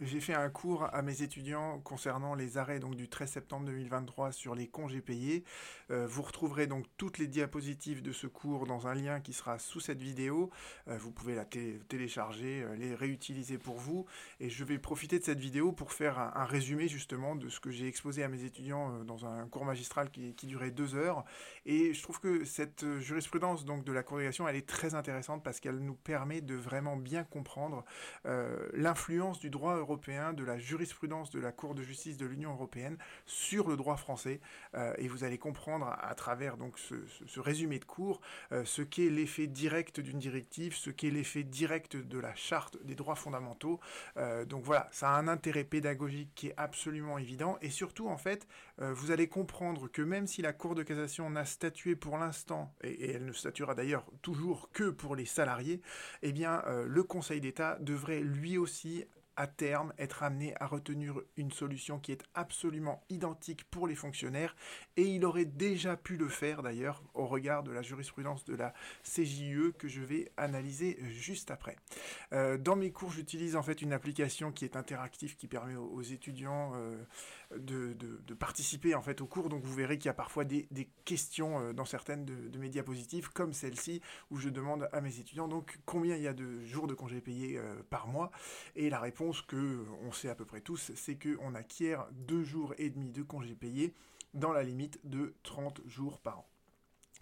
j'ai fait un cours à mes étudiants concernant les arrêts donc du 13 septembre 2023 sur les congés payés. Euh, vous retrouverez donc toutes les diapositives de ce cours dans un lien qui sera sous cette vidéo. Euh, vous pouvez la télécharger, euh, les réutiliser pour vous. Et je vais profiter de cette vidéo pour faire un, résumé justement de ce que j'ai exposé à mes étudiants dans un cours magistral qui, durait deux heures. Et je trouve que cette jurisprudence donc de la congrégation, elle est très intéressante parce qu'elle nous permet de vraiment bien comprendre l'influence du droit européen, de la jurisprudence de la Cour de justice de l'Union européenne sur le droit français. Euh, et vous allez comprendre à, travers donc ce, résumé de cours euh, ce qu'est l'effet direct d'une directive, ce qu'est l'effet direct de la charte des droits fondamentaux. Euh, donc voilà, ça a un intérêt pédagogique qui est absolument évident. Et surtout, en fait, vous allez comprendre que même si la Cour de cassation n'a statué pour l'instant, et, et, elle ne statuera d'ailleurs toujours que pour les salariés, eh bien, le Conseil d'État devrait lui aussi à terme être amené à retenir une solution qui est absolument identique pour les fonctionnaires. Et il aurait déjà pu le faire d'ailleurs au regard de la jurisprudence de la CJE que je vais analyser juste après. Euh, dans mes cours j'utilise en fait une application qui est interactive qui permet aux, étudiants euh, de, participer en fait au cours. Donc vous verrez qu'il y a parfois des, des questions euh, dans certaines de, de, mes diapositives comme celle-ci où je demande à mes étudiants donc combien il y a de jours de congés payés par mois. Et la réponse que on sait à peu près tous, c'est qu'on acquiert deux jours et demi de congés payés dans la limite de 30 jours par an.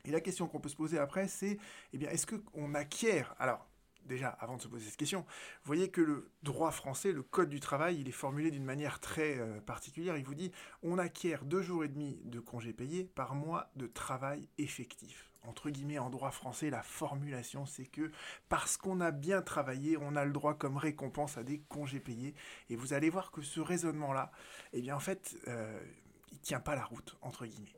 Et la question qu'on peut se poser après, c'est, eh bien, est-ce qu'on acquiert, alors, déjà, avant de se poser cette question, vous voyez que le droit français, le code du travail, il est formulé d'une manière très euh, particulière. Il vous dit on acquiert deux jours et demi de congés payés par mois de travail effectif. Entre guillemets, en droit français, la formulation, c'est que parce qu'on a bien travaillé, on a le droit comme récompense à des congés payés. Et vous allez voir que ce raisonnement-là, eh bien, en fait, euh, il tient pas la route entre guillemets.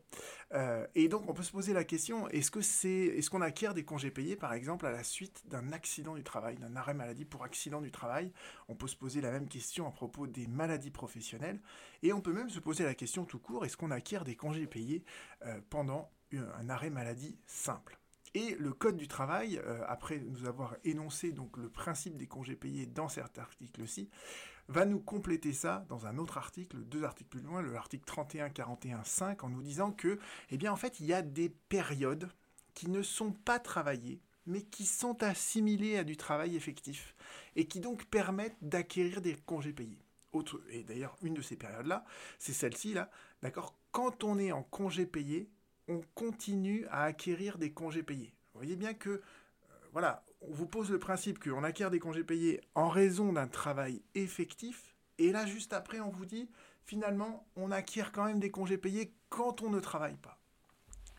Euh, et donc on peut se poser la question est-ce que c'est est-ce qu'on acquiert des congés payés par exemple à la suite d'un accident du travail, d'un arrêt maladie pour accident du travail? On peut se poser la même question à propos des maladies professionnelles et on peut même se poser la question tout court est-ce qu'on acquiert des congés payés euh, pendant un arrêt maladie simple. Et le Code du travail, euh, après nous avoir énoncé donc le principe des congés payés dans cet article-ci, va nous compléter ça dans un autre article, deux articles plus loin, le article 31, 41, 5, en nous disant que, eh bien en fait, il y a des périodes qui ne sont pas travaillées, mais qui sont assimilées à du travail effectif, et qui donc permettent d'acquérir des congés payés. Autre, et d'ailleurs, une de ces périodes-là, c'est celle-ci, là, d'accord? Quand on est en congé payé, on continue à acquérir des congés payés. Vous voyez bien que, euh, voilà, on vous pose le principe qu'on acquiert des congés payés en raison d'un travail effectif, et là, juste après, on vous dit, finalement, on acquiert quand même des congés payés quand on ne travaille pas.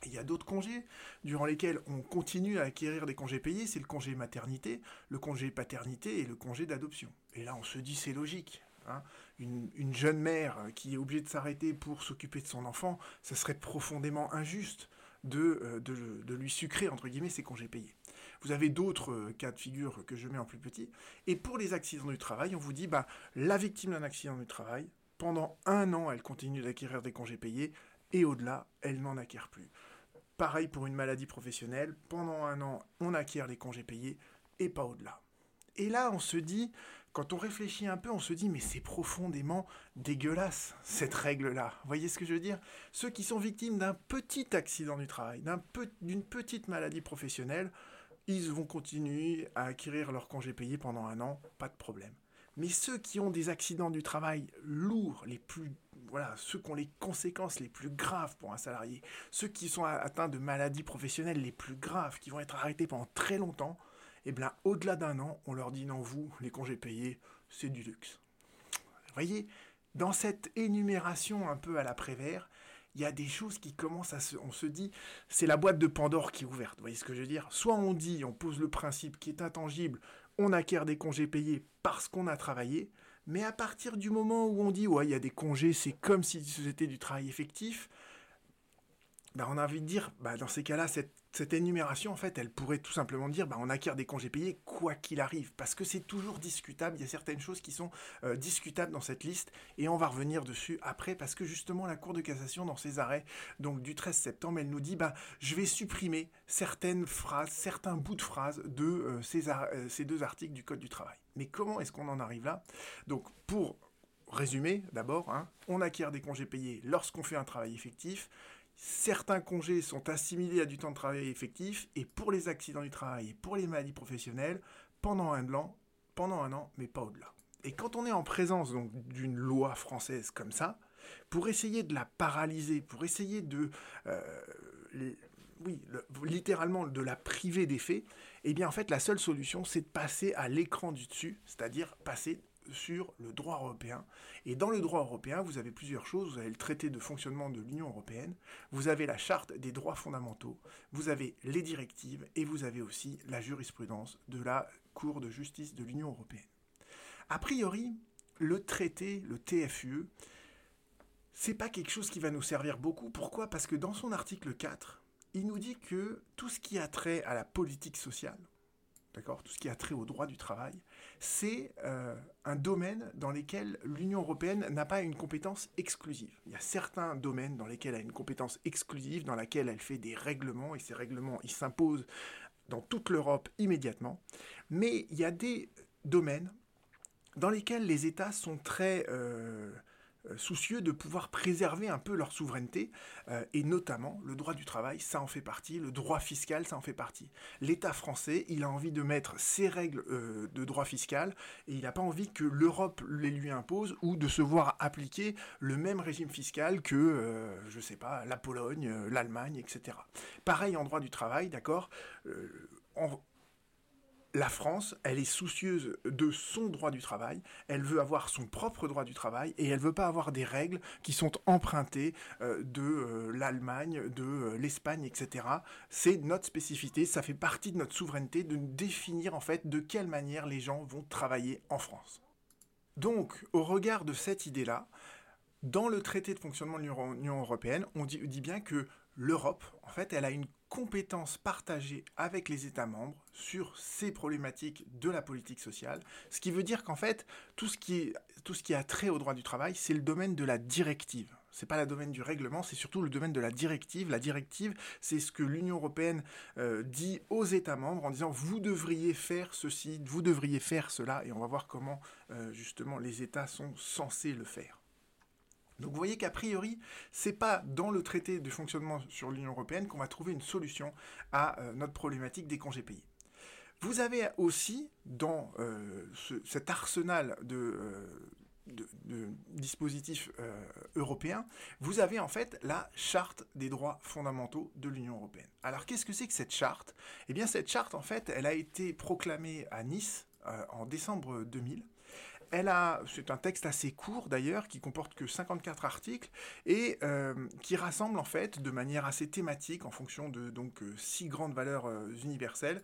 il y a d'autres congés durant lesquels on continue à acquérir des congés payés, c'est le congé maternité, le congé paternité et le congé d'adoption. Et là, on se dit, c'est logique. Hein. Une, jeune mère qui est obligée de s'arrêter pour s'occuper de son enfant, ça serait profondément injuste de, euh, de, lui sucrer, entre guillemets, ses congés payés. Vous avez d'autres euh, cas de figure que je mets en plus petit. Et pour les accidents du travail, on vous dit, bah, la victime d'un accident du travail, pendant un an, elle continue d'acquérir des congés payés, et au-delà, elle n'en acquiert plus. Pareil pour une maladie professionnelle, pendant un an, on acquiert les congés payés, et pas au-delà. Et là, on se dit, quand on réfléchit un peu, on se dit, mais c'est profondément dégueulasse, cette règle-là. Vous voyez ce que je veux dire? Ceux qui sont victimes d'un petit accident du travail, d'une petite maladie professionnelle, ils vont continuer à acquérir leur congé payé pendant un an, pas de problème. Mais ceux qui ont des accidents du travail lourds, les plus, voilà, ceux qui ont les conséquences les plus graves pour un salarié, ceux qui sont atteints de maladies professionnelles les plus graves, qui vont être arrêtés pendant très longtemps, et eh au-delà d'un an, on leur dit non, vous, les congés payés, c'est du luxe. Vous voyez, dans cette énumération un peu à la Prévert, il y a des choses qui commencent à se... On se dit, c'est la boîte de Pandore qui est ouverte, vous voyez ce que je veux dire? Soit on dit, on pose le principe qui est intangible, on acquiert des congés payés parce qu'on a travaillé, mais à partir du moment où on dit, ouais, il y a des congés, c'est comme si c'était du travail effectif, ben, on a envie de dire, bah, dans ces cas-là, cette, énumération, en fait, elle pourrait tout simplement dire, bah, on acquiert des congés payés quoi qu'il arrive, parce que c'est toujours discutable, il y a certaines choses qui sont euh, discutables dans cette liste, et on va revenir dessus après, parce que justement, la Cour de cassation, dans ses arrêts, du 13 septembre, elle nous dit, bah, je vais supprimer certaines phrases, certains bouts de phrases de euh, ces, euh, ces deux articles du Code du travail. Mais comment est-ce qu'on en arrive là? Donc, pour résumer, d'abord, hein, on acquiert des congés payés lorsqu'on fait un travail effectif, certains congés sont assimilés à du temps de travail effectif, et pour les accidents du travail et pour les maladies professionnelles, pendant un an, pendant un an, mais pas au-delà. Et quand on est en présence donc d'une loi française comme ça, pour essayer de la paralyser, pour essayer de, euh, oui, littéralement de la priver des faits, eh bien en fait la seule solution c'est de passer à l'écran du dessus, c'est-à-dire passer sur le droit européen. Et dans le droit européen, vous avez plusieurs choses. Vous avez le traité de fonctionnement de l'Union européenne, vous avez la charte des droits fondamentaux, vous avez les directives et vous avez aussi la jurisprudence de la Cour de justice de l'Union européenne. A priori, le traité, le TFUE, c'est pas quelque chose qui va nous servir beaucoup. Pourquoi? Parce que dans son article 4, il nous dit que tout ce qui a trait à la politique sociale, d'accord, tout ce qui a trait au droit du travail, c'est euh, un domaine dans lequel l'Union européenne n'a pas une compétence exclusive. Il y a certains domaines dans lesquels elle a une compétence exclusive, dans laquelle elle fait des règlements, et ces règlements, ils s'imposent dans toute l'Europe immédiatement. Mais il y a des domaines dans lesquels les États sont très... Euh, soucieux de pouvoir préserver un peu leur souveraineté, euh, et notamment le droit du travail, ça en fait partie, le droit fiscal, ça en fait partie. L'État français, il a envie de mettre ses règles euh, de droit fiscal, et il n'a pas envie que l'Europe les lui impose, ou de se voir appliquer le même régime fiscal que, je sais pas, la Pologne, l'Allemagne, etc. Pareil en droit du travail, d'accord la France, elle est soucieuse de son droit du travail, elle veut avoir son propre droit du travail et elle veut pas avoir des règles qui sont empruntées euh, de euh, l'Allemagne, de euh, l'Espagne, etc. C'est notre spécificité, ça fait partie de notre souveraineté de définir en fait de quelle manière les gens vont travailler en France. Donc, au regard de cette idée-là, dans le traité de fonctionnement de l'Union européenne, on dit, dit bien que l'Europe, en fait, elle a une compétences partagées avec les États membres sur ces problématiques de la politique sociale, ce qui veut dire qu'en fait, tout ce qui, tout ce qui a trait au droit du travail, c'est le domaine de la directive. C'est pas le domaine du règlement, c'est surtout le domaine de la directive. La directive, c'est ce que l'Union européenne euh, dit aux États membres en disant vous devriez faire ceci, vous devriez faire cela, et on va voir comment euh, justement les États sont censés le faire. Donc vous voyez qu'a priori, c'est pas dans le traité de fonctionnement sur l'Union européenne qu'on va trouver une solution à euh, notre problématique des congés payés. Vous avez aussi dans euh, cet arsenal de, euh, dispositifs européens, vous avez en fait la charte des droits fondamentaux de l'Union européenne. Alors qu'est-ce que c'est que cette charte? Eh bien cette charte en fait, elle a été proclamée à Nice en décembre 2000 elle a, c'est un texte assez court d'ailleurs, qui comporte que 54 articles et euh, qui rassemble en fait de manière assez thématique, en fonction de donc euh, six grandes valeurs euh, universelles,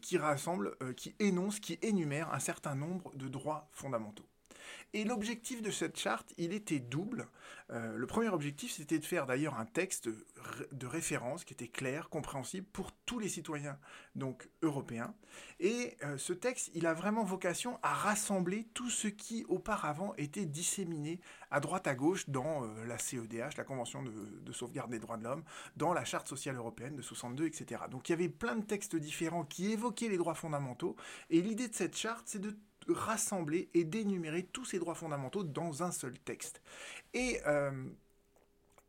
qui rassemble, qui énonce, qui énumère un certain nombre de droits fondamentaux. Et l'objectif de cette charte, il était double. Euh, le premier objectif, c'était de faire d'ailleurs un texte de référence qui était clair, compréhensible pour tous les citoyens donc européens. Et euh, ce texte, il a vraiment vocation à rassembler tout ce qui auparavant était disséminé à droite à gauche dans euh, la CEDH, la Convention de, de, sauvegarde des droits de l'homme, dans la Charte sociale européenne de 62, etc. Donc il y avait plein de textes différents qui évoquaient les droits fondamentaux. Et l'idée de cette charte, c'est de rassembler et d'énumérer tous ces droits fondamentaux dans un seul texte. Et euh,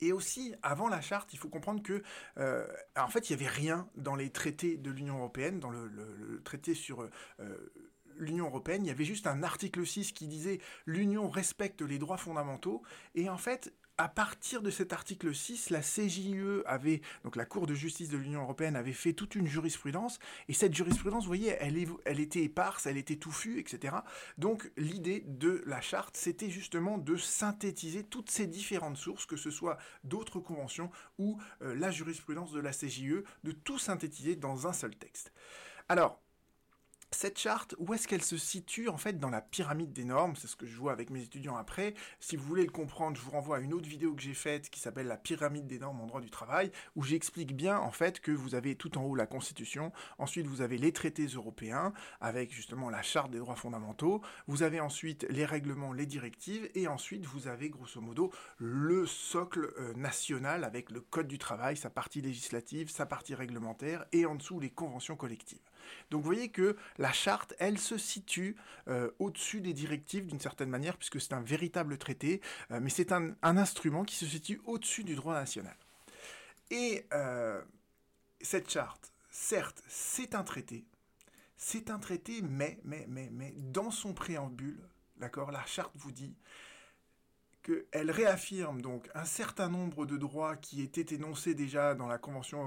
et aussi, avant la charte, il faut comprendre que, euh, en fait, il n'y avait rien dans les traités de l'Union européenne, dans le, traité sur euh, l'Union européenne. Il y avait juste un article 6 qui disait l'Union respecte les droits fondamentaux. Et en fait, à partir de cet article 6, la CJUE avait, donc la Cour de justice de l'Union européenne avait fait toute une jurisprudence, et cette jurisprudence, vous voyez, elle, était éparse, elle était touffue, etc. Donc l'idée de la charte, c'était justement de synthétiser toutes ces différentes sources, que ce soit d'autres conventions ou euh, la jurisprudence de la CJUE, de tout synthétiser dans un seul texte. Alors, cette charte, où est-ce qu'elle se situe en fait dans la pyramide des normes? C'est ce que je vois avec mes étudiants après. Si vous voulez le comprendre, je vous renvoie à une autre vidéo que j'ai faite qui s'appelle la pyramide des normes en droit du travail, où j'explique bien en fait que vous avez tout en haut la Constitution, ensuite vous avez les traités européens avec justement la charte des droits fondamentaux, vous avez ensuite les règlements, les directives, et ensuite vous avez grosso modo le socle euh, national avec le code du travail, sa partie législative, sa partie réglementaire, et en dessous les conventions collectives. Donc vous voyez que la charte, elle se situe euh, au-dessus des directives d'une certaine manière, puisque c'est un véritable traité, euh, mais c'est un, instrument qui se situe au-dessus du droit national. Et euh, cette charte, certes, c'est un traité, c'est un traité, mais, mais, mais, mais, dans son préambule, d'accord, la charte vous dit qu'elle réaffirme donc un certain nombre de droits qui étaient énoncés déjà dans la Convention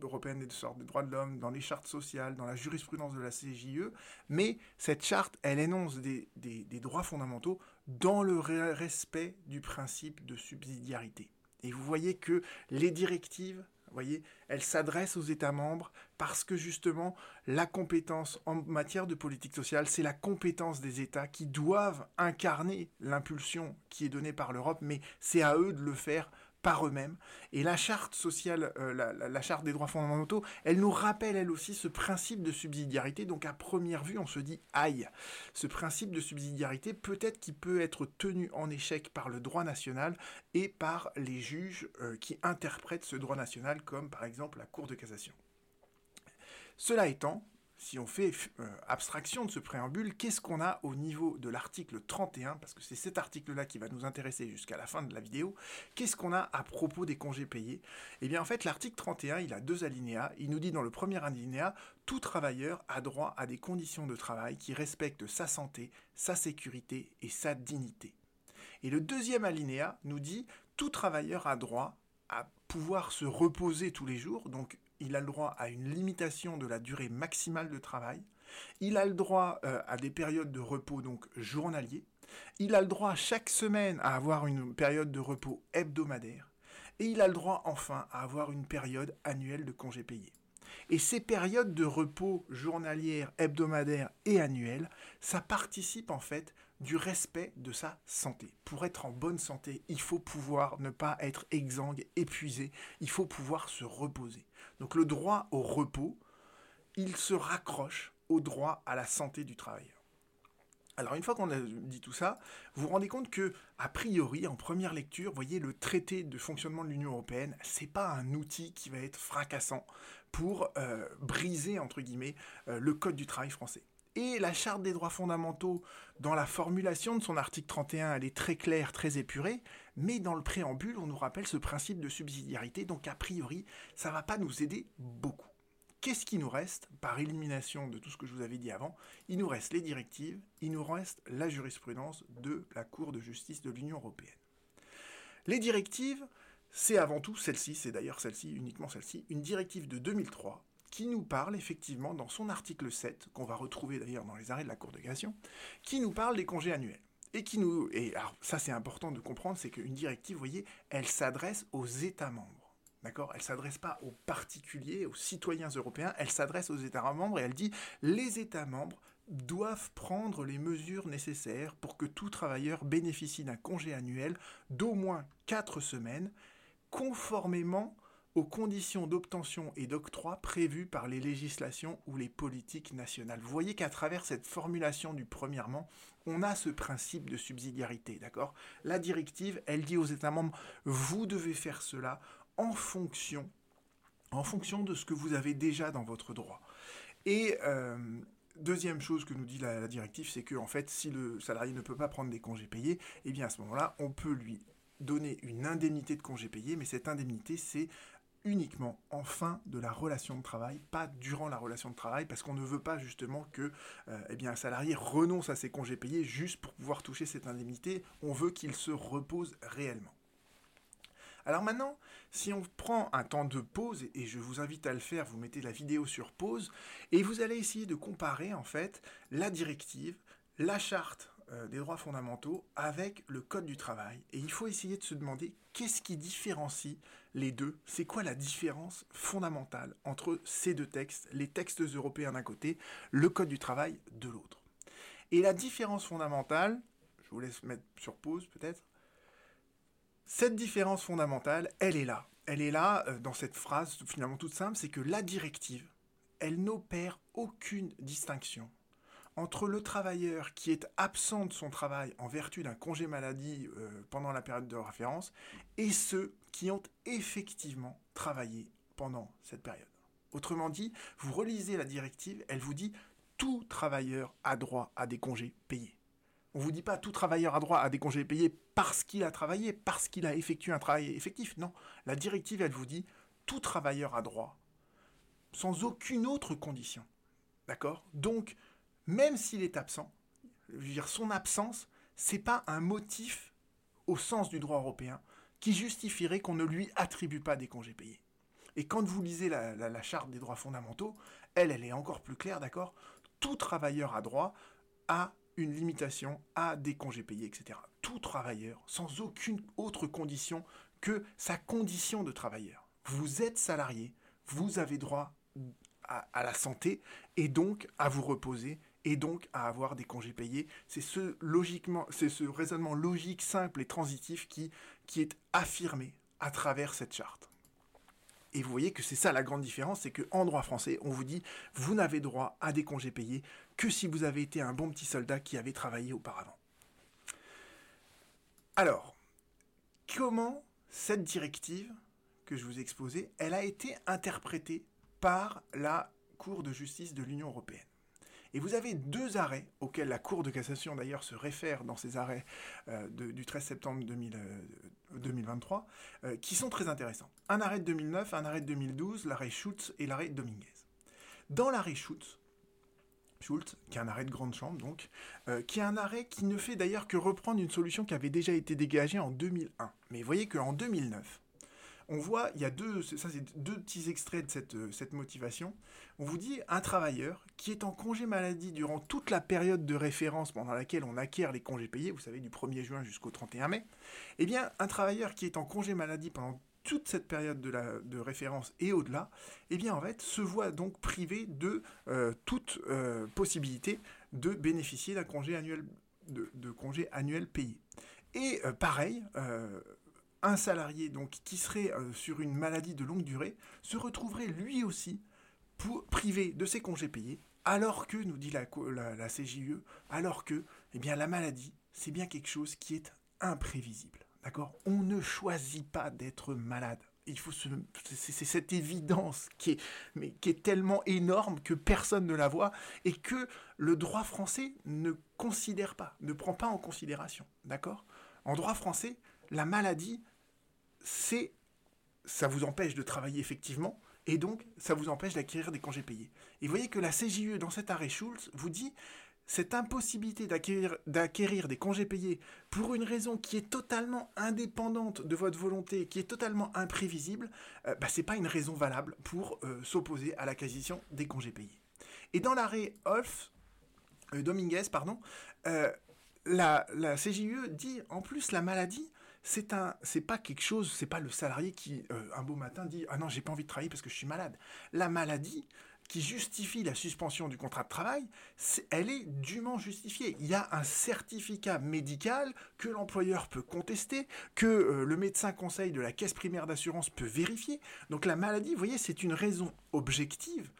européenne des droits de l'homme, dans les chartes sociales, dans la jurisprudence de la CJE, mais cette charte, elle énonce des, des droits fondamentaux dans le respect du principe de subsidiarité. Et vous voyez que les directives voyez, elle s'adresse aux États membres parce que justement, la compétence en matière de politique sociale, c'est la compétence des États qui doivent incarner l'impulsion qui est donnée par l'Europe, mais c'est à eux de le faire par eux-mêmes. Et la charte sociale, euh, la, charte des droits fondamentaux, elle nous rappelle elle aussi ce principe de subsidiarité. Donc à première vue, on se dit aïe, ce principe de subsidiarité peut-être qui peut être tenu en échec par le droit national et par les juges euh, qui interprètent ce droit national, comme par exemple la Cour de cassation. Cela étant, si on fait euh, abstraction de ce préambule, qu'est-ce qu'on a au niveau de l'article 31, parce que c'est cet article-là qui va nous intéresser jusqu'à la fin de la vidéo, qu'est-ce qu'on a à propos des congés payés? Eh bien en fait l'article 31, il a deux alinéas, il nous dit dans le premier alinéa, tout travailleur a droit à des conditions de travail qui respectent sa santé, sa sécurité et sa dignité. Et le deuxième alinéa nous dit, tout travailleur a droit à pouvoir se reposer tous les jours, donc il a le droit à une limitation de la durée maximale de travail, il a le droit euh, à des périodes de repos donc journaliers, il a le droit chaque semaine à avoir une période de repos hebdomadaire, et il a le droit enfin à avoir une période annuelle de congés payés. Et ces périodes de repos journalières, hebdomadaires et annuelles, ça participe en fait du respect de sa santé. Pour être en bonne santé, il faut pouvoir ne pas être exsangue, épuisé, il faut pouvoir se reposer. Donc le droit au repos, il se raccroche au droit à la santé du travailleur. Alors une fois qu'on a dit tout ça, vous vous rendez compte que a priori en première lecture, voyez le traité de fonctionnement de l'Union européenne, c'est pas un outil qui va être fracassant pour euh, briser entre guillemets euh, le code du travail français. Et la charte des droits fondamentaux, dans la formulation de son article 31, elle est très claire, très épurée, mais dans le préambule, on nous rappelle ce principe de subsidiarité, donc a priori, ça va pas nous aider beaucoup. Qu'est-ce qui nous reste? Par élimination de tout ce que je vous avais dit avant Il nous reste les directives, il nous reste la jurisprudence de la Cour de justice de l'Union européenne. Les directives, c'est avant tout celle-ci, c'est d'ailleurs celle-ci, uniquement celle-ci, une directive de 2003 qui nous parle effectivement dans son article 7, qu'on va retrouver d'ailleurs dans les arrêts de la Cour de cassation, qui nous parle des congés annuels. Et qui nous. Et alors, ça c'est important de comprendre, c'est qu'une directive, vous voyez, elle s'adresse aux États membres. D'accord? Elle ne s'adresse pas aux particuliers, aux citoyens européens, elle s'adresse aux États membres et elle dit les États membres doivent prendre les mesures nécessaires pour que tout travailleur bénéficie d'un congé annuel d'au moins 4 semaines, conformément aux conditions d'obtention et d'octroi prévues par les législations ou les politiques nationales. Vous voyez qu'à travers cette formulation du premièrement, on a ce principe de subsidiarité, d'accord? La directive, elle dit aux États membres, vous devez faire cela en fonction, en fonction de ce que vous avez déjà dans votre droit. Et euh, deuxième chose que nous dit la, directive, c'est que en fait, si le salarié ne peut pas prendre des congés payés, eh bien à ce moment-là, on peut lui donner une indemnité de congés payés, mais cette indemnité, c'est uniquement en fin de la relation de travail, pas durant la relation de travail, parce qu'on ne veut pas justement que euh, eh un salarié renonce à ses congés payés juste pour pouvoir toucher cette indemnité, on veut qu'il se repose réellement. Alors maintenant, si on prend un temps de pause, et je vous invite à le faire, vous mettez la vidéo sur pause, et vous allez essayer de comparer en fait la directive, la charte euh, des droits fondamentaux avec le Code du travail. Et il faut essayer de se demander qu'est-ce qui différencie les deux C'est quoi la différence fondamentale entre ces deux textes, les textes européens d'un côté, le Code du travail de l'autre? Et la différence fondamentale, je vous laisse mettre sur pause peut-être, cette différence fondamentale, elle est là. Elle est là euh, dans cette phrase finalement toute simple, c'est que la directive, elle n'opère aucune distinction entre le travailleur qui est absent de son travail en vertu d'un congé maladie euh, pendant la période de référence et ceux qui ont effectivement travaillé pendant cette période. Autrement dit, vous relisez la directive, elle vous dit tout travailleur a droit à des congés payés. On ne vous dit pas tout travailleur a droit à des congés payés parce qu'il a travaillé, parce qu'il a effectué un travail effectif. Non, la directive, elle vous dit tout travailleur a droit sans aucune autre condition. D'accord? Donc, même s'il est absent, je veux dire, son absence, c'est pas un motif au sens du droit européen qui justifierait qu'on ne lui attribue pas des congés payés. Et quand vous lisez la, charte des droits fondamentaux, elle, elle est encore plus claire, d'accord? Tout travailleur a droit à une limitation à des congés payés, etc. Tout travailleur, sans aucune autre condition que sa condition de travailleur. Vous êtes salarié, vous avez droit à la santé et donc à vous reposer et donc à avoir des congés payés. C'est ce, raisonnement logique, simple et transitif qui, est affirmé à travers cette charte. Et vous voyez que c'est ça la grande différence, c'est qu'en droit français, on vous dit, vous n'avez droit à des congés payés que si vous avez été un bon petit soldat qui avait travaillé auparavant. Alors, comment cette directive que je vous ai exposée, elle a été interprétée par la Cour de justice de l'Union européenne? Et vous avez deux arrêts auxquels la Cour de cassation d'ailleurs se réfère dans ces arrêts euh, du 13 septembre 2023, euh, euh, qui sont très intéressants. Un arrêt de 2009, un arrêt de 2012, l'arrêt Schultz et l'arrêt Dominguez. Dans l'arrêt Schultz, Schultz, qui est un arrêt de grande chambre donc, qui est un arrêt qui ne fait d'ailleurs que reprendre une solution qui avait déjà été dégagée en 2001. Mais vous voyez qu'en 2009, on voit, il y a deux, ça c'est deux petits extraits de cette, euh, cette motivation. On vous dit un travailleur qui est en congé maladie durant toute la période de référence pendant laquelle on acquiert les congés payés, vous savez, du 1er juin jusqu'au 31 mai, eh bien, un travailleur qui est en congé maladie pendant toute cette période de, la, de référence et au-delà, eh bien, en fait, se voit donc privé de euh, toute euh, possibilité de bénéficier d'un congé annuel, de, congé annuel payé. Et pareil, un salarié donc qui serait euh, sur une maladie de longue durée se retrouverait lui aussi privé de ses congés payés, alors que, nous dit la, la, CJE, alors que eh bien, la maladie, c'est bien quelque chose qui est imprévisible. D'accord? On ne choisit pas d'être malade. Il faut c'est cette évidence qui est, mais, qui est tellement énorme que personne ne la voit et que le droit français ne considère pas, ne prend pas en considération. D'accord? En droit français, la maladie, c'est ça vous empêche de travailler effectivement, et donc ça vous empêche d'acquérir des congés payés. Et vous voyez que la CJE, dans cet arrêt Schulz, vous dit cette impossibilité d'acquérir des congés payés pour une raison qui est totalement indépendante de votre volonté, qui est totalement imprévisible, euh, bah, ce n'est pas une raison valable pour euh, s'opposer à l'acquisition des congés payés. Et dans l'arrêt euh, Dominguez, pardon, la, la CJE dit en plus la maladie, c'est un, c'est pas quelque chose, c'est pas le salarié qui euh, un beau matin dit ah non j'ai pas envie de travailler parce que je suis malade. La maladie qui justifie la suspension du contrat de travail, elle est dûment justifiée. Il y a un certificat médical que l'employeur peut contester, que euh, le médecin conseil de la caisse primaire d'assurance peut vérifier. Donc la maladie, vous voyez, c'est une raison objective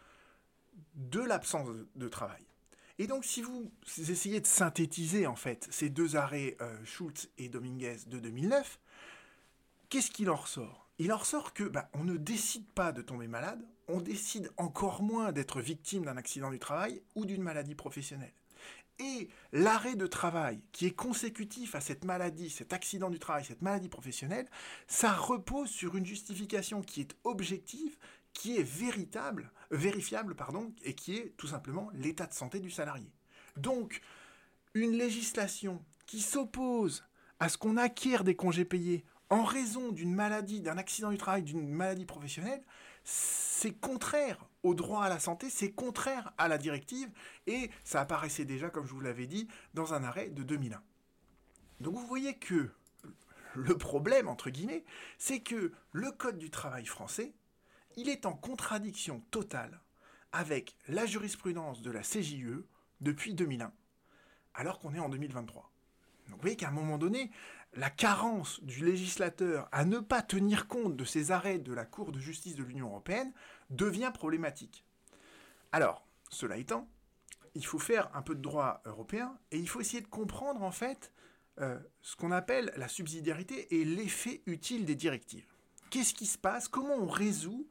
de l'absence de travail. Et donc, si vous essayez de synthétiser, en fait, ces deux arrêts, euh, Schultz et Dominguez de 2009, qu'est-ce qu'il en ressort? Il en ressort que bah, on ne décide pas de tomber malade, on décide encore moins d'être victime d'un accident du travail ou d'une maladie professionnelle. Et l'arrêt de travail qui est consécutif à cette maladie, cet accident du travail, cette maladie professionnelle, ça repose sur une justification qui est objective, qui est véritable, vérifiable pardon, et qui est tout simplement l'état de santé du salarié. Donc, une législation qui s'oppose à ce qu'on acquiert des congés payés en raison d'une maladie, d'un accident du travail, d'une maladie professionnelle, c'est contraire au droit à la santé, c'est contraire à la directive, et ça apparaissait déjà, comme je vous l'avais dit, dans un arrêt de 2001. Donc vous voyez que le problème, entre guillemets, c'est que le Code du travail français, il est en contradiction totale avec la jurisprudence de la CJE depuis 2001, alors qu'on est en 2023. Donc vous voyez qu'à un moment donné, la carence du législateur à ne pas tenir compte de ces arrêts de la Cour de justice de l'Union européenne devient problématique. Alors, cela étant, il faut faire un peu de droit européen et il faut essayer de comprendre en fait euh, ce qu'on appelle la subsidiarité et l'effet utile des directives. Qu'est-ce qui se passe? Comment on résout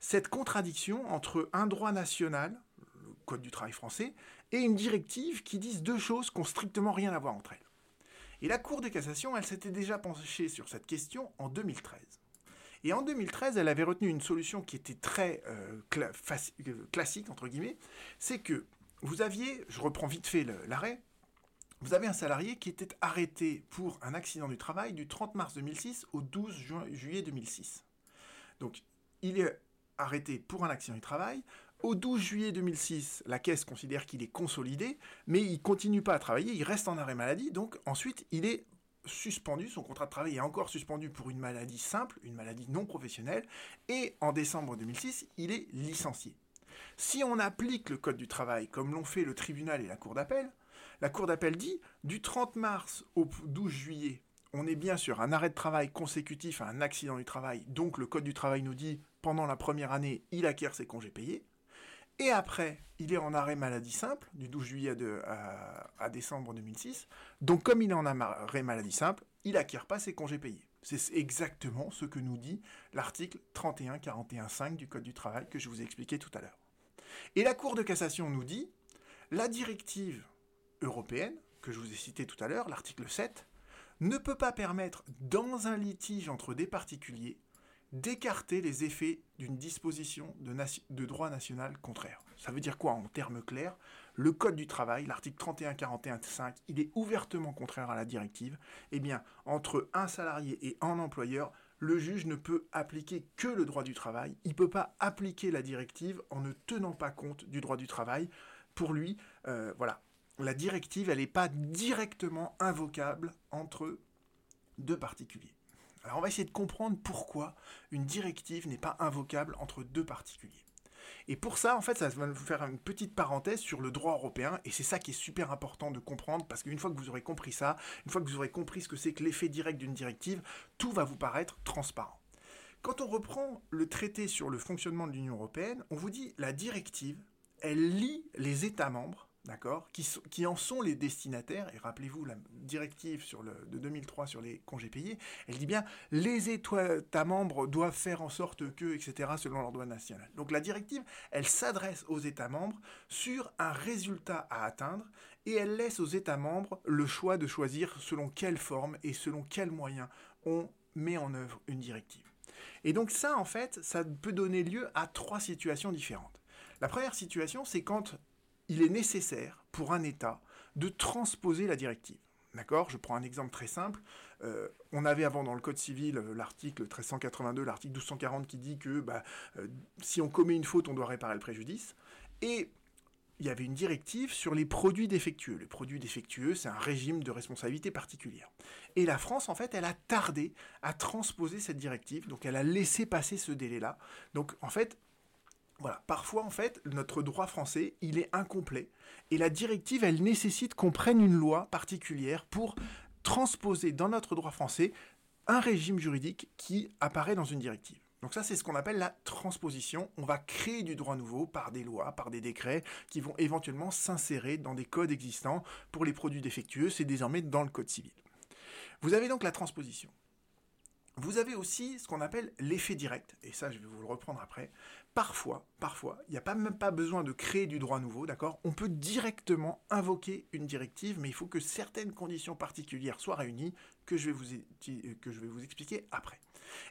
cette contradiction entre un droit national, le Code du travail français, et une directive qui disent deux choses qui n'ont strictement rien à voir entre elles Et la Cour de cassation, elle s'était déjà penchée sur cette question en 2013. Et en 2013, elle avait retenu une solution qui était très euh, euh, classique, entre guillemets, c'est que vous aviez, je reprends vite fait l'arrêt, vous avez un salarié qui était arrêté pour un accident du travail du 30 mars 2006 au 12 juillet 2006. Donc, il est arrêté pour un accident du travail. Au 12 juillet 2006, la caisse considère qu'il est consolidé, mais il continue pas à travailler, il reste en arrêt maladie, donc ensuite il est suspendu, son contrat de travail est encore suspendu pour une maladie simple, une maladie non professionnelle, et en décembre 2006, il est licencié. Si on applique le Code du travail comme l'ont fait le tribunal et la Cour d'appel, la Cour d'appel dit du 30 mars au 12 juillet, on est bien sur un arrêt de travail consécutif à un accident du travail, donc le Code du travail nous dit pendant la première année, il acquiert ses congés payés. Et après, il est en arrêt maladie simple, du 12 juillet à, décembre 2006. Donc comme il est en arrêt maladie simple, il n'acquiert pas ses congés payés. C'est exactement ce que nous dit l'article 31-41-5 du Code du travail que je vous ai expliqué tout à l'heure. Et la Cour de cassation nous dit, la directive européenne, que je vous ai citée tout à l'heure, l'article 7, ne peut pas permettre, dans un litige entre des particuliers, d'écarter les effets d'une disposition de, droit national contraire. Ça veut dire quoi en termes clairs? Le Code du travail, l'article 31-41-5, il est ouvertement contraire à la directive. Eh bien, entre un salarié et un employeur, le juge ne peut appliquer que le droit du travail. Il ne peut pas appliquer la directive en ne tenant pas compte du droit du travail. Pour lui, euh, voilà, la directive, elle n'est pas directement invocable entre deux particuliers. Alors on va essayer de comprendre pourquoi une directive n'est pas invocable entre deux particuliers. Et pour ça, en fait, ça va vous faire une petite parenthèse sur le droit européen, et c'est ça qui est super important de comprendre, parce qu'une fois que vous aurez compris ça, une fois que vous aurez compris ce que c'est que l'effet direct d'une directive, tout va vous paraître transparent. Quand on reprend le traité sur le fonctionnement de l'Union européenne, on vous dit la directive, elle lie les États membres d'accord, qui, en sont les destinataires, et rappelez-vous la directive de 2003 sur les congés payés, elle dit bien les États membres doivent faire en sorte que, etc., selon leur droit national. Donc la directive, elle s'adresse aux États membres sur un résultat à atteindre, et elle laisse aux États membres le choix de choisir selon quelle forme et selon quels moyens on met en œuvre une directive. Et donc ça, en fait, ça peut donner lieu à trois situations différentes. La première situation, c'est quand il est nécessaire pour un État de transposer la directive. D'accord? Je prends un exemple très simple. Euh, on avait avant dans le Code civil euh, l'article 1382, l'article 1240 qui dit que bah, euh, si on commet une faute, on doit réparer le préjudice. Et il y avait une directive sur les produits défectueux. Les produits défectueux, c'est un régime de responsabilité particulière. Et la France, en fait, elle a tardé à transposer cette directive, donc elle a laissé passer ce délai-là. Donc, en fait, voilà, parfois en fait, notre droit français, il est incomplet et la directive, elle nécessite qu'on prenne une loi particulière pour transposer dans notre droit français un régime juridique qui apparaît dans une directive. Donc ça, c'est ce qu'on appelle la transposition. On va créer du droit nouveau par des lois, par des décrets qui vont éventuellement s'insérer dans des codes existants. Pour les produits défectueux, c'est désormais dans le code civil. Vous avez donc la transposition. Vous avez aussi ce qu'on appelle l'effet direct, et ça je vais vous le reprendre après. Parfois, parfois, il n'y a pas même pas besoin de créer du droit nouveau, d'accord? On peut directement invoquer une directive, mais il faut que certaines conditions particulières soient réunies, que je vais vous, que je vais vous expliquer après.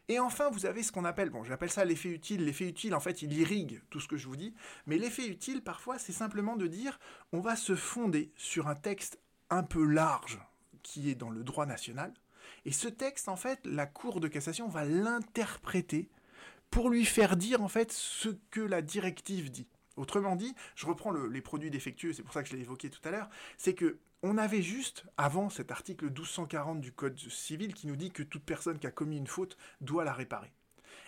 Et enfin, vous avez ce qu'on appelle, bon, j'appelle ça l'effet utile. L'effet utile, en fait, il irrigue tout ce que je vous dis, mais l'effet utile, parfois, c'est simplement de dire, on va se fonder sur un texte un peu large qui est dans le droit national, Et ce texte, en fait, la Cour de cassation va l'interpréter pour lui faire dire, en fait, ce que la directive dit. Autrement dit, je reprends les produits défectueux, c'est pour ça que je l'ai évoqué tout à l'heure, c'est que on avait juste, avant cet article 1240 du Code civil, qui nous dit que toute personne qui a commis une faute doit la réparer.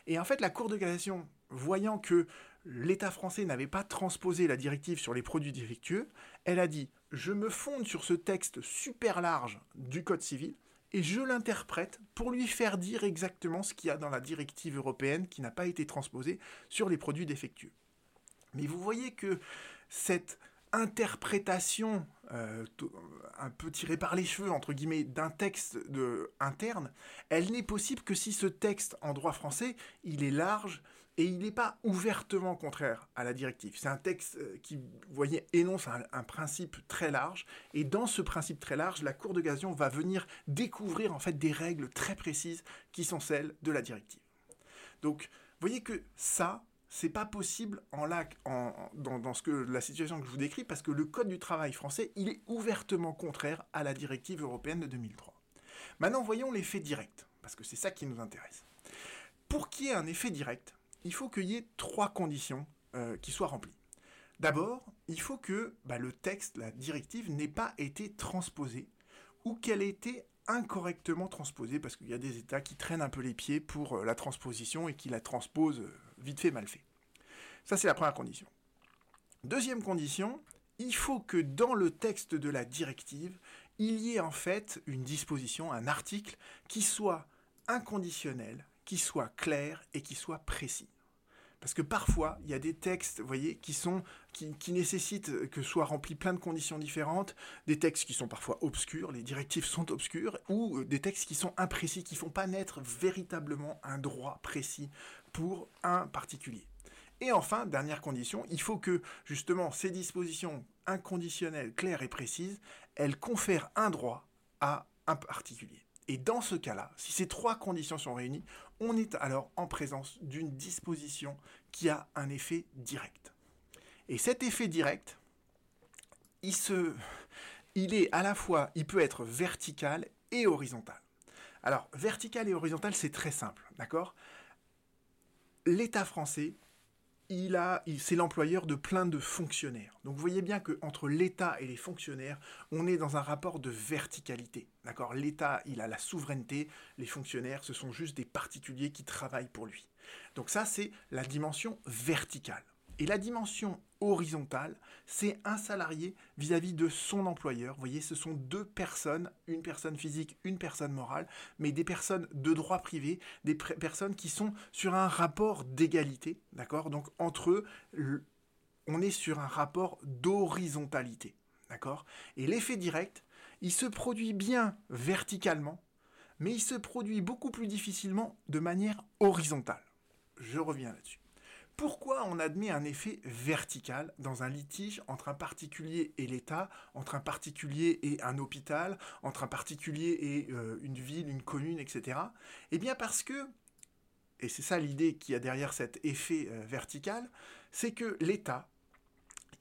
Et en fait, la Cour de cassation, voyant que l'État français n'avait pas transposé la directive sur les produits défectueux, elle a dit je me fonde sur ce texte super large du Code civil et je l'interprète pour lui faire dire exactement ce qu'il y a dans la directive européenne qui n'a pas été transposée sur les produits défectueux. Mais vous voyez que cette interprétation euh, un peu tirée par les cheveux, d'un texte interne, elle n'est possible que si ce texte en droit français, il est large et il n'est pas ouvertement contraire à la directive. C'est un texte euh, qui, vous voyez, énonce un, principe très large, et dans ce principe très large, la Cour de cassation va venir découvrir en fait des règles très précises qui sont celles de la directive. Donc, vous voyez que ça, c'est pas possible en, en dans, dans, ce que, la situation que je vous décris parce que le Code du travail français, il est ouvertement contraire à la directive européenne de 2003. Maintenant, voyons l'effet direct, parce que c'est ça qui nous intéresse. Pour qu'il y ait un effet direct, il faut qu'il y ait trois conditions euh, qui soient remplies. D'abord, il faut que bah, le texte, la directive, n'ait pas été transposé ou qu'elle ait été incorrectement transposée, parce qu'il y a des États qui traînent un peu les pieds pour euh, la transposition et qui la transposent euh, vite fait, mal fait. Ça, c'est la première condition. Deuxième condition, il faut que dans le texte de la directive, il y ait en fait une disposition, un article qui soit inconditionnel, qui soit clair et qui soit précis. Parce que parfois, il y a des textes, qui, sont, qui, qui nécessitent que soient remplis plein de conditions différentes, des textes qui sont parfois obscurs, les directives sont obscures, ou euh, des textes qui sont imprécis, qui ne font pas naître véritablement un droit précis pour un particulier. Et enfin, dernière condition, il faut que justement ces dispositions inconditionnelles, claires et précises, elles confèrent un droit à un particulier. Et dans ce cas-là, si ces trois conditions sont réunies, on est alors en présence d'une disposition qui a un effet direct. Et cet effet direct, il, se, il est à la fois, il peut être vertical et horizontal. Alors, vertical et horizontal, c'est très simple, d'accord? l'État français, il a, c'est l'employeur de plein de fonctionnaires. Donc vous voyez bien qu'entre l'État et les fonctionnaires, on est dans un rapport de verticalité. D'accord? L'État, il a la souveraineté, les fonctionnaires, ce sont juste des particuliers qui travaillent pour lui. Donc ça, c'est la dimension verticale. Et la dimension horizontale, c'est un salarié vis-à-vis de son employeur. Vous voyez, ce sont deux personnes, une personne physique, une personne morale, mais des personnes de droit privé, des personnes qui sont sur un rapport d'égalité, d'accord? Donc entre eux, on est sur un rapport d'horizontalité, d'accord? Et l'effet direct, il se produit bien verticalement, mais il se produit beaucoup plus difficilement de manière horizontale. Je reviens là-dessus. Pourquoi on admet un effet vertical dans un litige entre un particulier et l'État, entre un particulier et un hôpital, entre un particulier et euh, une ville, une commune, etc. Eh bien parce que, et c'est ça l'idée qu'il y a derrière cet effet euh, vertical, c'est que l'État,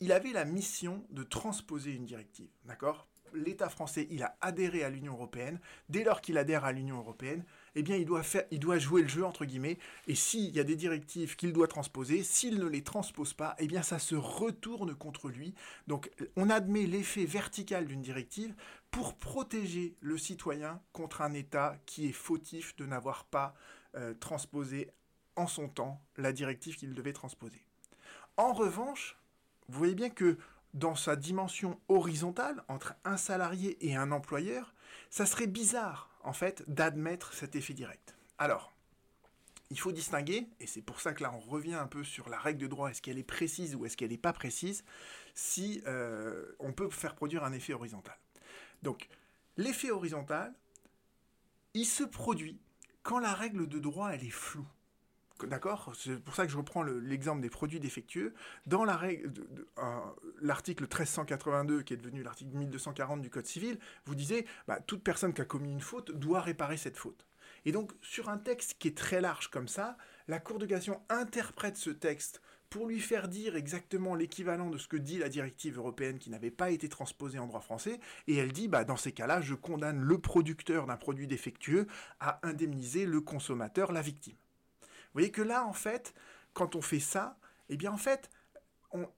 il avait la mission de transposer une directive, d'accord? L'État français, il a adhéré à l'Union européenne. Dès lors qu'il adhère à l'Union européenne, eh bien, il doit, faire, il doit jouer le jeu, entre guillemets, et s'il y a des directives qu'il doit transposer, s'il ne les transpose pas, eh bien, ça se retourne contre lui. Donc, on admet l'effet vertical d'une directive pour protéger le citoyen contre un État qui est fautif de n'avoir pas euh, transposé en son temps la directive qu'il devait transposer. En revanche, vous voyez bien que dans sa dimension horizontale, entre un salarié et un employeur, ça serait bizarre en fait, d'admettre cet effet direct. Alors, il faut distinguer, et c'est pour ça que là on revient un peu sur la règle de droit, est-ce qu'elle est précise ou est-ce qu'elle n'est pas précise, si euh, on peut faire produire un effet horizontal. Donc, l'effet horizontal, il se produit quand la règle de droit, elle est floue. D'accord C'est pour ça que je reprends l'exemple des produits défectueux. Dans l'article 1382, qui est devenu l'article 1240 du Code civil, vous disiez, bah, toute personne qui a commis une faute doit réparer cette faute. Et donc, sur un texte qui est très large comme ça, la Cour de cassation interprète ce texte pour lui faire dire exactement l'équivalent de ce que dit la directive européenne qui n'avait pas été transposée en droit français, et elle dit, bah, dans ces cas-là, je condamne le producteur d'un produit défectueux à indemniser le consommateur, la victime. Voyez que là, en fait, quand on fait ça, eh bien, en fait,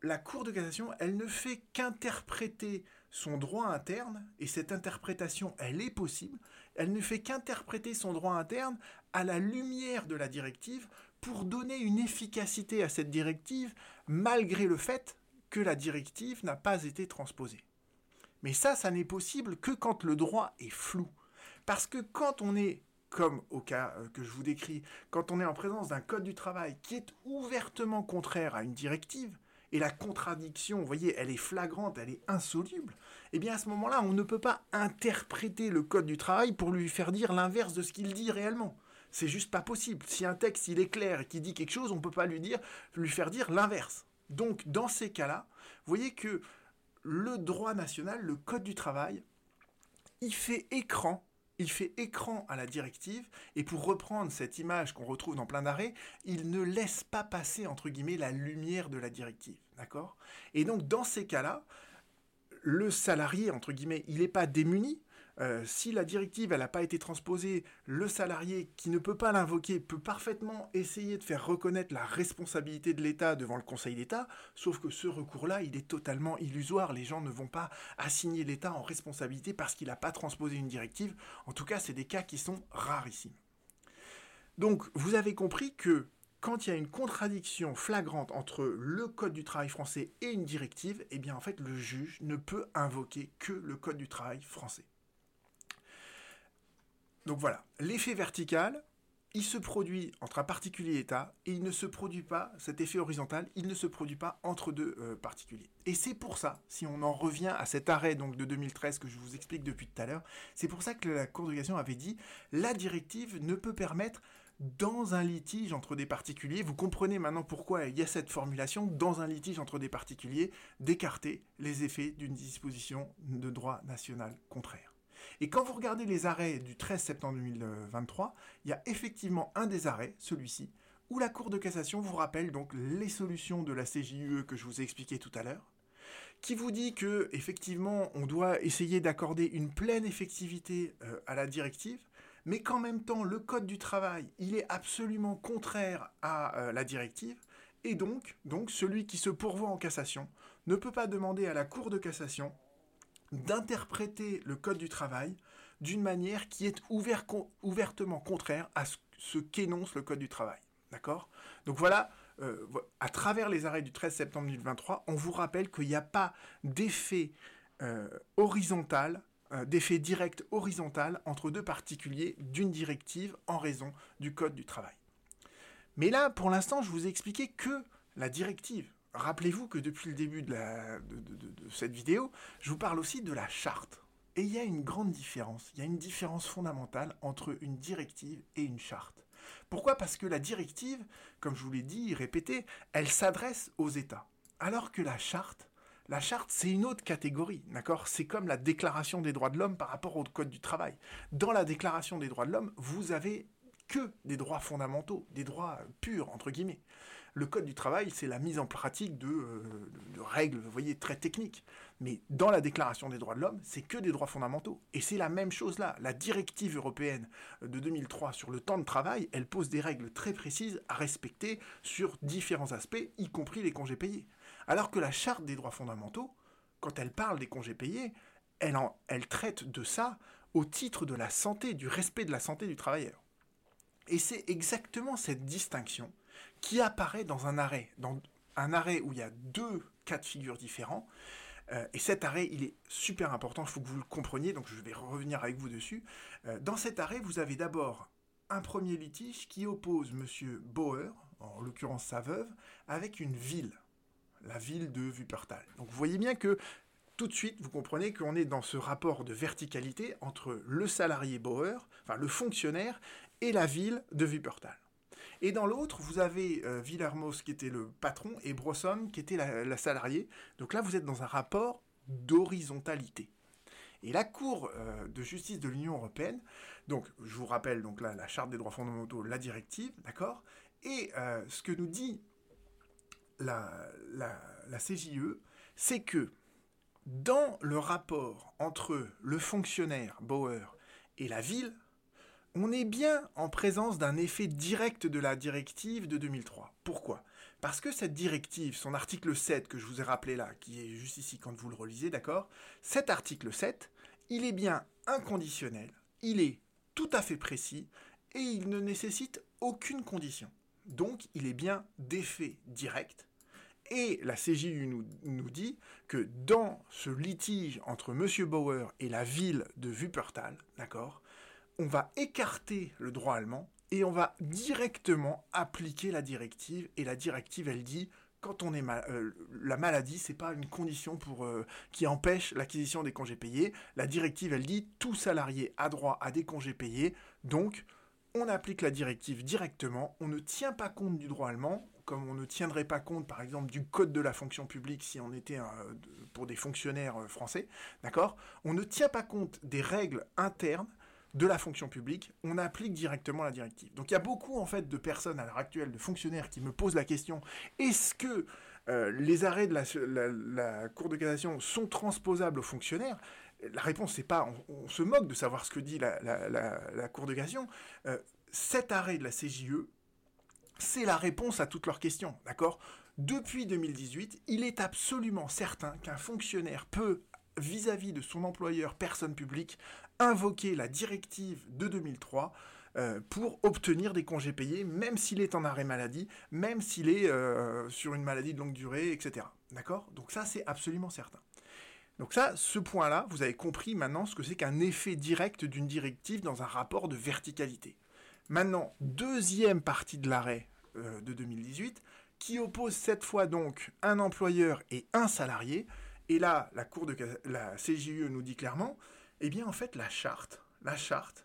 la Cour de cassation, elle ne fait qu'interpréter son droit interne, et cette interprétation, elle est possible, elle ne fait qu'interpréter son droit interne à la lumière de la directive pour donner une efficacité à cette directive malgré le fait que la directive n'a pas été transposée. Mais ça, ça n'est possible que quand le droit est flou. Parce que quand on est, comme au cas euh, que je vous décris, quand on est en présence d'un code du travail qui est ouvertement contraire à une directive, et la contradiction, vous voyez, elle est flagrante, elle est insoluble, eh bien à ce moment-là, on ne peut pas interpréter le code du travail pour lui faire dire l'inverse de ce qu'il dit réellement. C'est juste pas possible. Si un texte il est clair et qui dit quelque chose, on ne peut pas lui dire, lui faire dire l'inverse. Donc dans ces cas-là, vous voyez que le droit national, le code du travail, il fait écran, il fait écran à la directive, et pour reprendre cette image qu'on retrouve dans plein d'arrêts, il ne laisse pas passer, entre guillemets, la lumière de la directive. D'accord? Et donc, dans ces cas-là, le salarié, entre guillemets, il n'est pas démuni, euh, si la directive n'a pas été transposée, le salarié qui ne peut pas l'invoquer peut parfaitement essayer de faire reconnaître la responsabilité de l'État devant le Conseil d'État, sauf que ce recours-là, il est totalement illusoire. Les gens ne vont pas assigner l'État en responsabilité parce qu'il n'a pas transposé une directive. En tout cas, c'est des cas qui sont rarissimes. Donc, vous avez compris que quand il y a une contradiction flagrante entre le Code du travail français et une directive, eh bien en fait le juge ne peut invoquer que le Code du travail français. Donc voilà, l'effet vertical, il se produit entre un particulier État, et il ne se produit pas, cet effet horizontal, il ne se produit pas entre deux euh, particuliers. Et c'est pour ça, si on en revient à cet arrêt donc de 2013 que je vous explique depuis tout à l'heure, c'est pour ça que la Cour de avait dit la directive ne peut permettre dans un litige entre des particuliers, vous comprenez maintenant pourquoi il y a cette formulation, dans un litige entre des particuliers, d'écarter les effets d'une disposition de droit national contraire. Et quand vous regardez les arrêts du 13 septembre 2023, il y a effectivement un des arrêts, celui-ci, où la Cour de cassation vous rappelle donc les solutions de la CJUE que je vous ai expliqué tout à l'heure, qui vous dit que effectivement on doit essayer d'accorder une pleine effectivité euh, à la directive, mais qu'en même temps le code du travail il est absolument contraire à euh, la directive, et donc celui qui se pourvoit en cassation ne peut pas demander à la Cour de cassation d'interpréter le Code du travail d'une manière qui est ouvertement contraire à ce, qu'énonce le Code du travail. D'accord? Donc voilà, euh, à travers les arrêts du 13 septembre 2023, on vous rappelle qu'il n'y a pas d'effet euh, horizontal, euh, d'effet direct horizontal entre deux particuliers d'une directive en raison du Code du travail. Mais là, pour l'instant, je vous ai expliqué que la directive, rappelez-vous que depuis le début de, cette vidéo, je vous parle aussi de la charte. Et il y a une grande différence, il y a une différence fondamentale entre une directive et une charte. Pourquoi? Parce que la directive, comme je vous l'ai dit, répété, elle s'adresse aux États. Alors que la charte, la charte, c'est une autre catégorie, C'est comme la déclaration des droits de l'homme par rapport au Code du travail. Dans la déclaration des droits de l'homme, vous avez que des droits fondamentaux, des droits purs, entre guillemets. Le code du travail, c'est la mise en pratique euh, de, règles, vous voyez, très techniques. Mais dans la Déclaration des droits de l'homme, c'est que des droits fondamentaux. Et c'est la même chose là. La directive européenne de 2003 sur le temps de travail, elle pose des règles très précises à respecter sur différents aspects, y compris les congés payés. Alors que la Charte des droits fondamentaux, quand elle parle des congés payés, elle, elle traite de ça au titre de la santé, du respect de la santé du travailleur. Et c'est exactement cette distinction qui apparaît dans un arrêt, dans un arrêt où il y a deux cas de figure différents. Euh, et cet arrêt, il est super important, il faut que vous le compreniez, donc je vais revenir avec vous dessus. Euh, dans cet arrêt, vous avez d'abord un premier litige qui oppose M. Bauer, en l'occurrence sa veuve, avec une ville, la ville de Wuppertal. Donc vous voyez bien que tout de suite, vous comprenez qu'on est dans ce rapport de verticalité entre le salarié Bauer, enfin le fonctionnaire, et la ville de Wuppertal. Et dans l'autre, vous avez euh, qui était le patron et Brosson qui était la, salariée. Donc là, vous êtes dans un rapport d'horizontalité. Et la Cour euh, de justice de l'Union européenne, donc je vous rappelle donc la Charte des droits fondamentaux, la directive, d'accord? Et euh, ce que nous dit la, la CJE, c'est que dans le rapport entre le fonctionnaire Bauer et la ville, on est bien en présence d'un effet direct de la directive de 2003. Pourquoi? Parce que cette directive, son article 7 que je vous ai rappelé là, qui est juste ici quand vous le relisez, d'accord? Cet article 7, il est bien inconditionnel, il est tout à fait précis et il ne nécessite aucune condition. Donc il est bien d'effet direct. Et la CJU nous, dit que dans ce litige entre M. Bauer et la ville de Wuppertal, d'accord, on va écarter le droit allemand et on va directement appliquer la directive. Et la directive, elle dit quand on est mal, euh, la maladie, c'est pas une condition euh, qui empêche l'acquisition des congés payés. La directive, elle dit tout salarié a droit à des congés payés. Donc, on applique la directive directement. On ne tient pas compte du droit allemand, comme on ne tiendrait pas compte, par exemple, du code de la fonction publique si on était euh, pour des fonctionnaires français. D'accord? On ne tient pas compte des règles internes de la fonction publique, on applique directement la directive. Donc il y a beaucoup en fait de personnes à l'heure actuelle, de fonctionnaires qui me posent la question est-ce que euh, les arrêts de la, Cour de cassation sont transposables aux fonctionnaires? La réponse c'est pas, on, se moque de savoir ce que dit la, Cour de cassation. Euh, cet arrêt de la CJE, c'est la réponse à toutes leurs questions, d'accord? Depuis 2018, il est absolument certain qu'un fonctionnaire peut vis-à-vis de son employeur personne publique invoquer la directive de 2003 euh, pour obtenir des congés payés, même s'il est en arrêt maladie, même s'il est euh, sur une maladie de longue durée, etc. D'accord? Donc ça, c'est absolument certain. Donc ça, ce point-là, vous avez compris maintenant ce que c'est qu'un effet direct d'une directive dans un rapport de verticalité. Maintenant, deuxième partie de l'arrêt euh, de 2018, qui oppose cette fois donc un employeur et un salarié. Et là, la, cour de, la CJUE nous dit clairement, eh bien, en fait, la charte, la charte,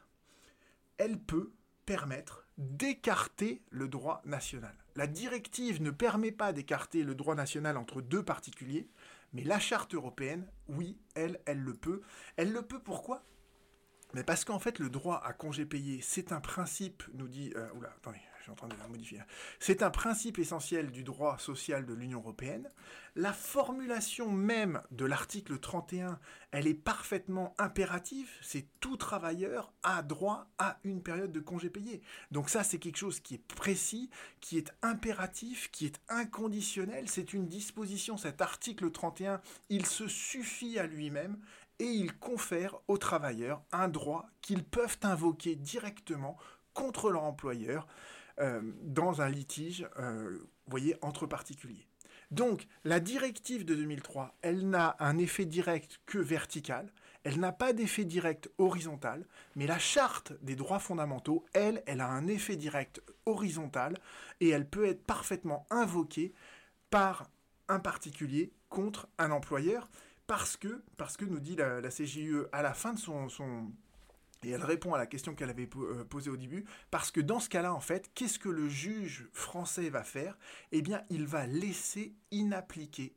elle peut permettre d'écarter le droit national. La directive ne permet pas d'écarter le droit national entre deux particuliers, mais la charte européenne, oui, elle, elle le peut. Elle le peut pourquoi? Mais parce qu'en fait, le droit à congé payé, c'est un principe, nous dit... Euh, oula, attendez, je suis en train de modifier. C'est un principe essentiel du droit social de l'Union européenne. La formulation même de l'article 31, elle est parfaitement impérative. C'est tout travailleur a droit à une période de congé payé. Donc ça, c'est quelque chose qui est précis, qui est impératif, qui est inconditionnel. C'est une disposition, cet article 31, il se suffit à lui-même et il confère aux travailleurs un droit qu'ils peuvent invoquer directement contre leur employeur dans un litige, euh, voyez, entre particuliers. Donc, la directive de 2003, elle n'a un effet direct que vertical, elle n'a pas d'effet direct horizontal, mais la charte des droits fondamentaux, elle, elle a un effet direct horizontal et elle peut être parfaitement invoquée par un particulier contre un employeur parce que, parce que nous dit la, la CGE à la fin de son et elle répond à la question qu'elle avait euh, posée au début, parce que dans ce cas-là, en fait, qu'est-ce que le juge français va faire? Eh bien, il va laisser inappliquer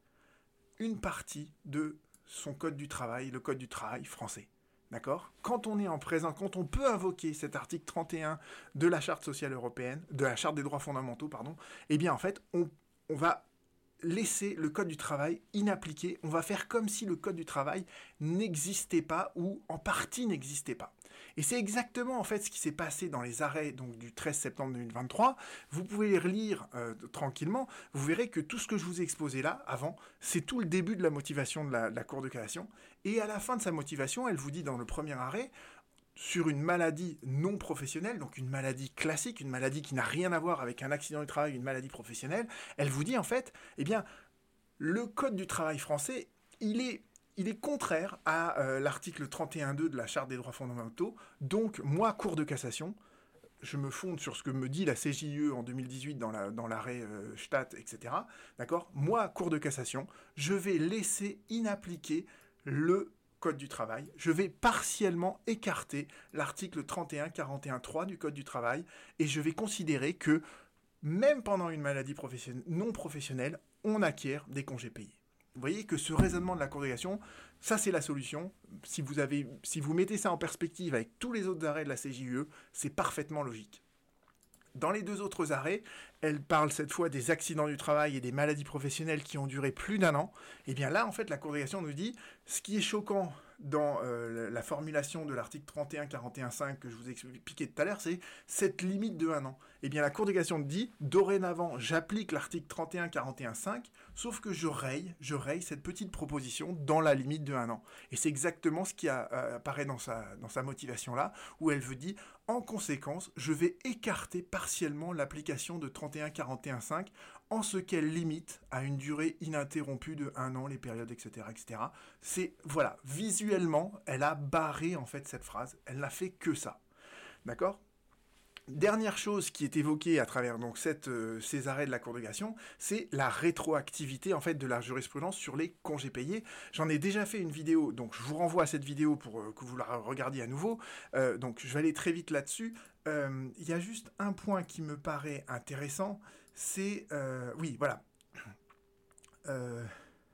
une partie de son code du travail, le code du travail français. D'accord? Quand on est en présent, quand on peut invoquer cet article 31 de la Charte sociale européenne, de la Charte des droits fondamentaux, pardon, eh bien, en fait, on, on va laisser le code du travail inappliqué. On va faire comme si le code du travail n'existait pas ou en partie n'existait pas. Et c'est exactement en fait ce qui s'est passé dans les arrêts du 13 septembre 2023. Vous pouvez les relire euh, tranquillement. Vous verrez que tout ce que je vous ai exposé là, avant, c'est tout le début de la motivation de la, de la Cour de cassation. Et à la fin de sa motivation, elle vous dit dans le premier arrêt, sur une maladie non professionnelle, donc une maladie classique, une maladie qui n'a rien à voir avec un accident du travail, une maladie professionnelle, elle vous dit en fait, eh bien, le code du travail français, il est contraire à euh, l'article 31.2 de la Charte des droits fondamentaux. Donc, moi, Cour de cassation, je me fonde sur ce que me dit la CJE en 2018 dans l'arrêt euh, Stat, etc. D'accord? Moi, Cour de cassation, je vais laisser inappliquer le Code du travail. Je vais partiellement écarter l'article 31.41.3 du Code du travail et je vais considérer que même pendant une maladie non professionnelle, on acquiert des congés payés. Vous voyez que ce raisonnement de la congrégation, ça c'est la solution. Si vous, avez, si vous mettez ça en perspective avec tous les autres arrêts de la CJUE, c'est parfaitement logique. Dans les deux autres arrêts, elle parle cette fois des accidents du travail et des maladies professionnelles qui ont duré plus d'un an. Et eh bien là, en fait, la Cour de nous dit, ce qui est choquant dans euh, la formulation de l'article 31 41.5 que je vous ai expliqué tout à l'heure, c'est cette limite de un an. Eh bien, la Cour de cassation dit, dorénavant, j'applique l'article 31 41.5, sauf que je raye, je raye cette petite proposition dans la limite de un an. Et c'est exactement ce qui apparaît dans sa, dans sa motivation-là, où elle veut dire, en conséquence, je vais écarter partiellement l'application de 31 41.5 en ce qu'elle limite à une durée ininterrompue de un an les périodes, etc. etc. C'est, voilà, visuellement, elle a barré en fait cette phrase, elle n'a fait que ça. D'accord? Dernière chose qui est évoquée à travers donc cette, euh, ces arrêts de la Cour de c'est la rétroactivité en fait de la jurisprudence sur les congés payés. J'en ai déjà fait une vidéo, donc je vous renvoie à cette vidéo pour euh, que vous la regardiez à nouveau. Euh, donc je vais aller très vite là-dessus. Il y a juste un point qui me paraît intéressant, c'est... Euh, oui, voilà. Euh,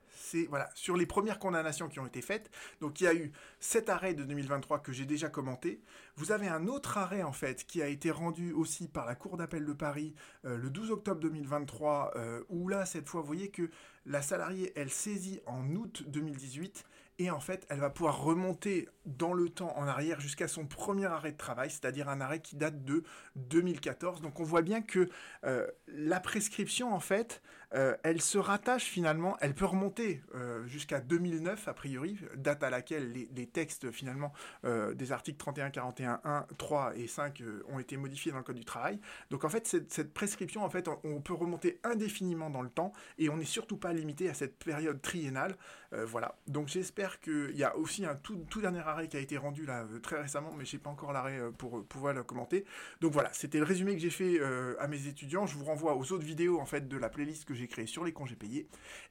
c'est voilà, sur les premières condamnations qui ont été faites. Donc il y a eu cet arrêt de 2023 que j'ai déjà commenté. Vous avez un autre arrêt en fait qui a été rendu aussi par la Cour d'appel de Paris euh, le 12 octobre 2023 où là cette fois vous voyez que la salariée elle saisit en août 2018 et en fait, elle va pouvoir remonter dans le temps en arrière jusqu'à son premier arrêt de travail, c'est-à-dire un arrêt qui date de 2014. Donc on voit bien que euh, la prescription, en fait, euh, elle se rattache finalement, elle peut remonter euh, jusqu'à 2009 a priori, date à laquelle les, textes finalement des articles 31, 41, 1, 3 et 5 ont été modifiés dans le Code du travail. Donc en fait, cette, prescription, en fait, on, peut remonter indéfiniment dans le temps et on n'est surtout pas limité à cette période triennale. voilà. Donc j'espère qu'il y a aussi un tout, tout, dernier arrêt qui a été rendu là très récemment, mais je n'ai pas encore l'arrêt pour pouvoir le commenter. Donc voilà, c'était le résumé que j'ai fait à mes étudiants. Je vous renvoie aux autres vidéos en fait de la playlist que j'ai créée sur les congés payés.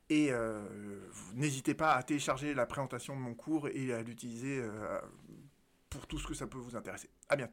Et euh, n'hésitez pas à télécharger la présentation de mon cours et à l'utiliser euh, pour tout ce que ça peut vous intéresser. À bientôt.